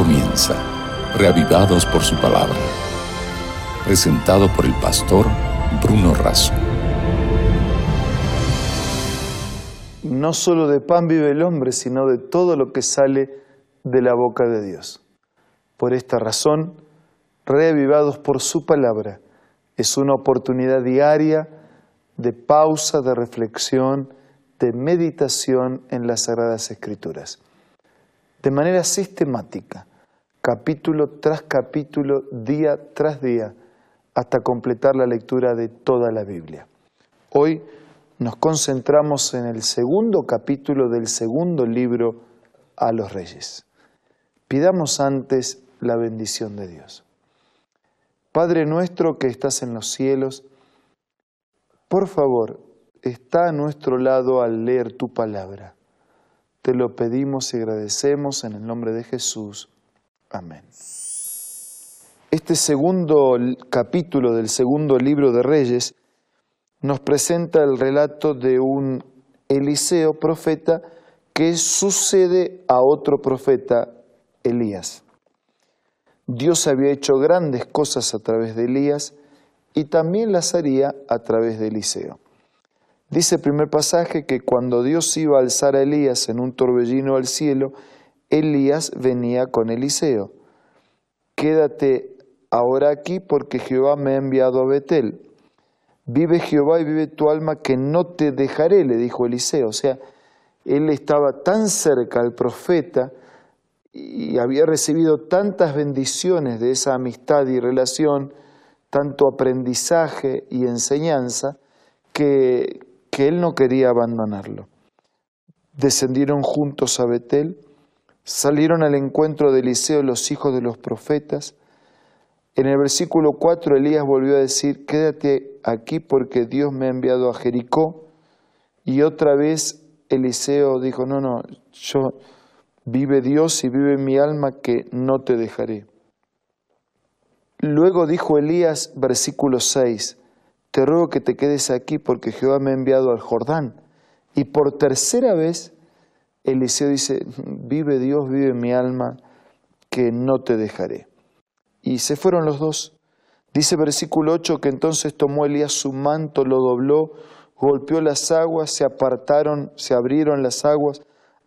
comienza, reavivados por su palabra. Presentado por el pastor Bruno Razo. No solo de pan vive el hombre, sino de todo lo que sale de la boca de Dios. Por esta razón, reavivados por su palabra, es una oportunidad diaria de pausa, de reflexión, de meditación en las Sagradas Escrituras. De manera sistemática, capítulo tras capítulo, día tras día, hasta completar la lectura de toda la Biblia. Hoy nos concentramos en el segundo capítulo del segundo libro a los reyes. Pidamos antes la bendición de Dios. Padre nuestro que estás en los cielos, por favor, está a nuestro lado al leer tu palabra. Te lo pedimos y agradecemos en el nombre de Jesús. Amén. Este segundo capítulo del segundo libro de Reyes nos presenta el relato de un Eliseo profeta que sucede a otro profeta, Elías. Dios había hecho grandes cosas a través de Elías y también las haría a través de Eliseo. Dice el primer pasaje que cuando Dios iba a alzar a Elías en un torbellino al cielo, Elías venía con Eliseo. Quédate ahora aquí porque Jehová me ha enviado a Betel. Vive Jehová y vive tu alma que no te dejaré, le dijo Eliseo. O sea, él estaba tan cerca al profeta y había recibido tantas bendiciones de esa amistad y relación, tanto aprendizaje y enseñanza, que, que él no quería abandonarlo. Descendieron juntos a Betel, salieron al encuentro de Eliseo los hijos de los profetas. En el versículo 4 Elías volvió a decir, quédate aquí porque Dios me ha enviado a Jericó. Y otra vez Eliseo dijo, no, no, yo Vive Dios y vive mi alma que no te dejaré. Luego dijo Elías, versículo 6, Te ruego que te quedes aquí porque Jehová me ha enviado al Jordán. Y por tercera vez Eliseo dice, Vive Dios, vive mi alma, que no te dejaré. Y se fueron los dos. Dice versículo 8 que entonces tomó Elías su manto, lo dobló, golpeó las aguas, se apartaron, se abrieron las aguas,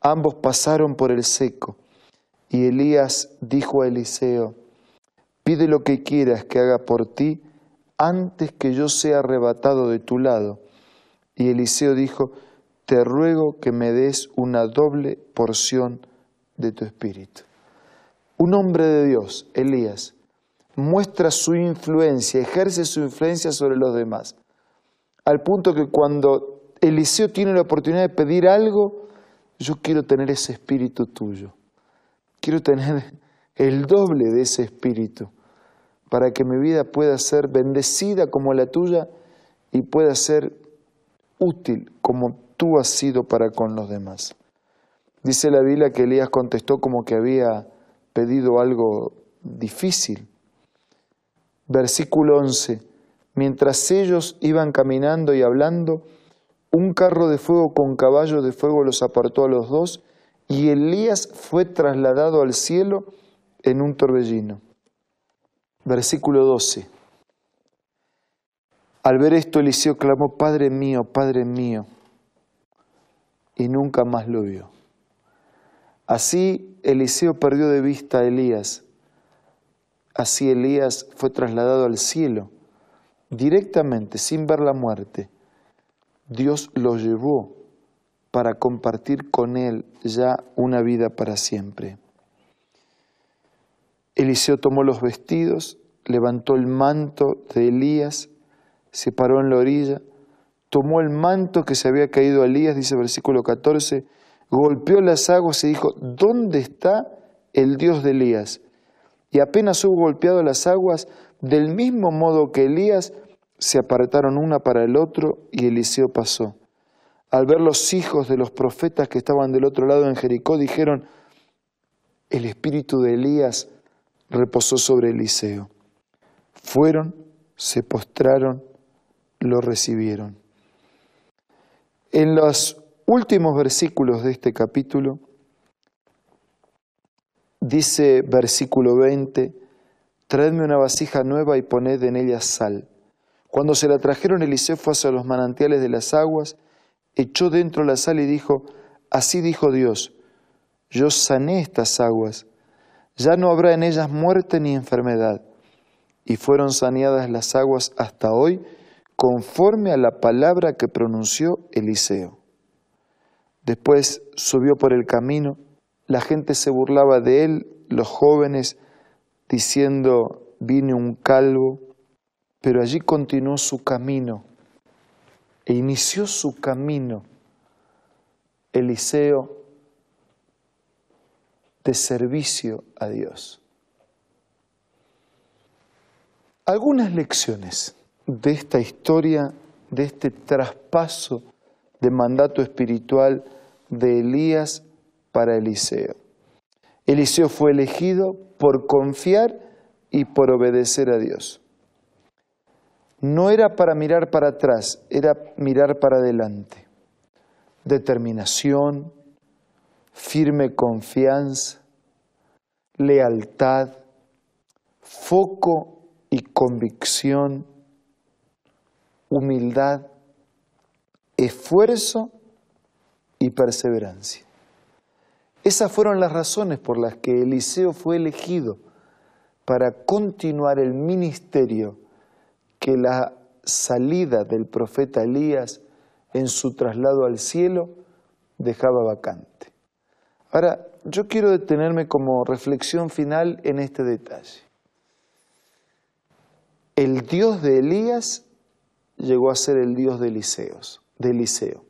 Ambos pasaron por el seco. Y Elías dijo a Eliseo, pide lo que quieras que haga por ti antes que yo sea arrebatado de tu lado. Y Eliseo dijo, te ruego que me des una doble porción de tu espíritu. Un hombre de Dios, Elías, muestra su influencia, ejerce su influencia sobre los demás, al punto que cuando Eliseo tiene la oportunidad de pedir algo, yo quiero tener ese espíritu tuyo. Quiero tener el doble de ese espíritu para que mi vida pueda ser bendecida como la tuya y pueda ser útil como tú has sido para con los demás. Dice la Biblia que Elías contestó como que había pedido algo difícil. Versículo 11. Mientras ellos iban caminando y hablando, un carro de fuego con caballo de fuego los apartó a los dos, y Elías fue trasladado al cielo en un torbellino. Versículo 12. Al ver esto, Eliseo clamó, Padre mío, Padre mío, y nunca más lo vio. Así Eliseo perdió de vista a Elías. Así Elías fue trasladado al cielo, directamente, sin ver la muerte. Dios lo llevó para compartir con él ya una vida para siempre. Eliseo tomó los vestidos, levantó el manto de Elías, se paró en la orilla, tomó el manto que se había caído a Elías, dice el versículo 14, golpeó las aguas y dijo, ¿dónde está el Dios de Elías? Y apenas hubo golpeado las aguas, del mismo modo que Elías, se apartaron una para el otro y Eliseo pasó. Al ver los hijos de los profetas que estaban del otro lado en Jericó, dijeron, el espíritu de Elías reposó sobre Eliseo. Fueron, se postraron, lo recibieron. En los últimos versículos de este capítulo, Dice versículo 20, traedme una vasija nueva y poned en ella sal. Cuando se la trajeron, Eliseo fue hacia los manantiales de las aguas, echó dentro la sal y dijo, así dijo Dios, yo sané estas aguas, ya no habrá en ellas muerte ni enfermedad. Y fueron saneadas las aguas hasta hoy, conforme a la palabra que pronunció Eliseo. Después subió por el camino, la gente se burlaba de él, los jóvenes, diciendo, vine un calvo, pero allí continuó su camino e inició su camino Eliseo de servicio a Dios. Algunas lecciones de esta historia, de este traspaso de mandato espiritual de Elías para Eliseo. Eliseo fue elegido por confiar y por obedecer a Dios. No era para mirar para atrás, era mirar para adelante. Determinación, firme confianza, lealtad, foco y convicción, humildad, esfuerzo y perseverancia. Esas fueron las razones por las que Eliseo fue elegido para continuar el ministerio que la salida del profeta Elías en su traslado al cielo dejaba vacante. Ahora, yo quiero detenerme como reflexión final en este detalle. El Dios de Elías llegó a ser el Dios de, de Eliseo.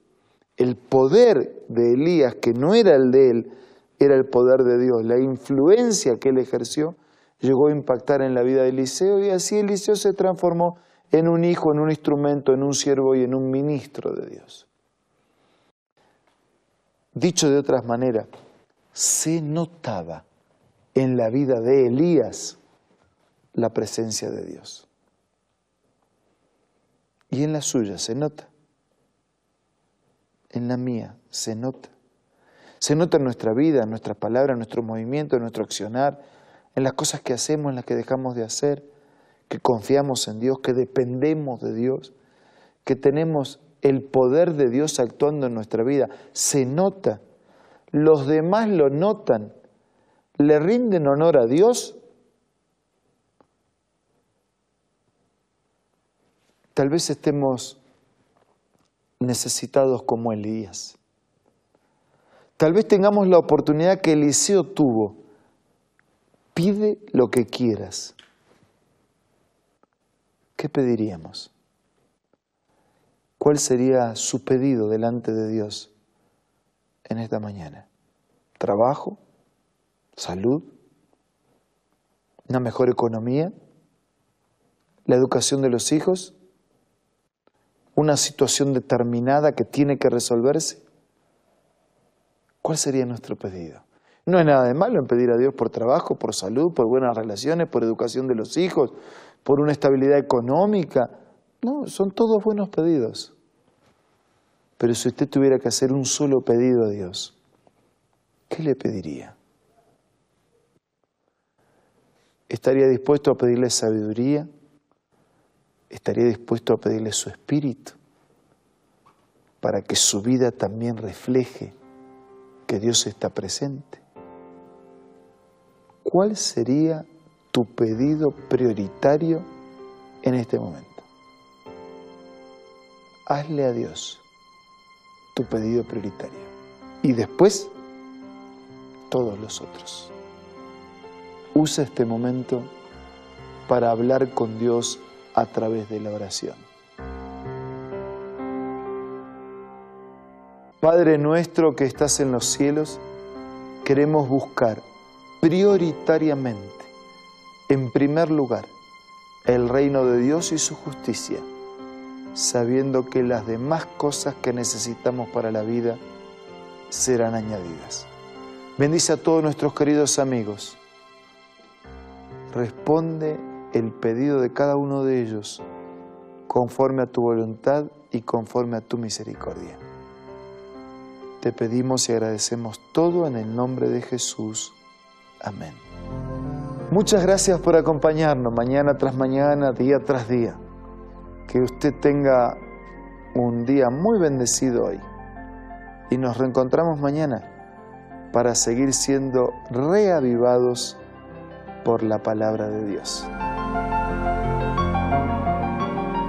El poder de Elías, que no era el de él, era el poder de Dios. La influencia que él ejerció llegó a impactar en la vida de Eliseo y así Eliseo se transformó en un hijo, en un instrumento, en un siervo y en un ministro de Dios. Dicho de otras maneras, se notaba en la vida de Elías la presencia de Dios. Y en la suya se nota. En la mía se nota. Se nota en nuestra vida, en nuestras palabras, en nuestro movimiento, en nuestro accionar, en las cosas que hacemos, en las que dejamos de hacer, que confiamos en Dios, que dependemos de Dios, que tenemos el poder de Dios actuando en nuestra vida. Se nota los demás lo notan, le rinden honor a Dios, tal vez estemos necesitados como Elías. Tal vez tengamos la oportunidad que Eliseo tuvo. Pide lo que quieras. ¿Qué pediríamos? ¿Cuál sería su pedido delante de Dios? en esta mañana? ¿Trabajo? ¿Salud? ¿Una mejor economía? ¿La educación de los hijos? ¿Una situación determinada que tiene que resolverse? ¿Cuál sería nuestro pedido? No es nada de malo en pedir a Dios por trabajo, por salud, por buenas relaciones, por educación de los hijos, por una estabilidad económica. No, son todos buenos pedidos. Pero si usted tuviera que hacer un solo pedido a Dios, ¿qué le pediría? ¿Estaría dispuesto a pedirle sabiduría? ¿Estaría dispuesto a pedirle su espíritu para que su vida también refleje que Dios está presente? ¿Cuál sería tu pedido prioritario en este momento? Hazle a Dios tu pedido prioritario. Y después, todos los otros. Usa este momento para hablar con Dios a través de la oración. Padre nuestro que estás en los cielos, queremos buscar prioritariamente, en primer lugar, el reino de Dios y su justicia sabiendo que las demás cosas que necesitamos para la vida serán añadidas. Bendice a todos nuestros queridos amigos. Responde el pedido de cada uno de ellos conforme a tu voluntad y conforme a tu misericordia. Te pedimos y agradecemos todo en el nombre de Jesús. Amén. Muchas gracias por acompañarnos mañana tras mañana, día tras día. Que usted tenga un día muy bendecido hoy. Y nos reencontramos mañana para seguir siendo reavivados por la palabra de Dios.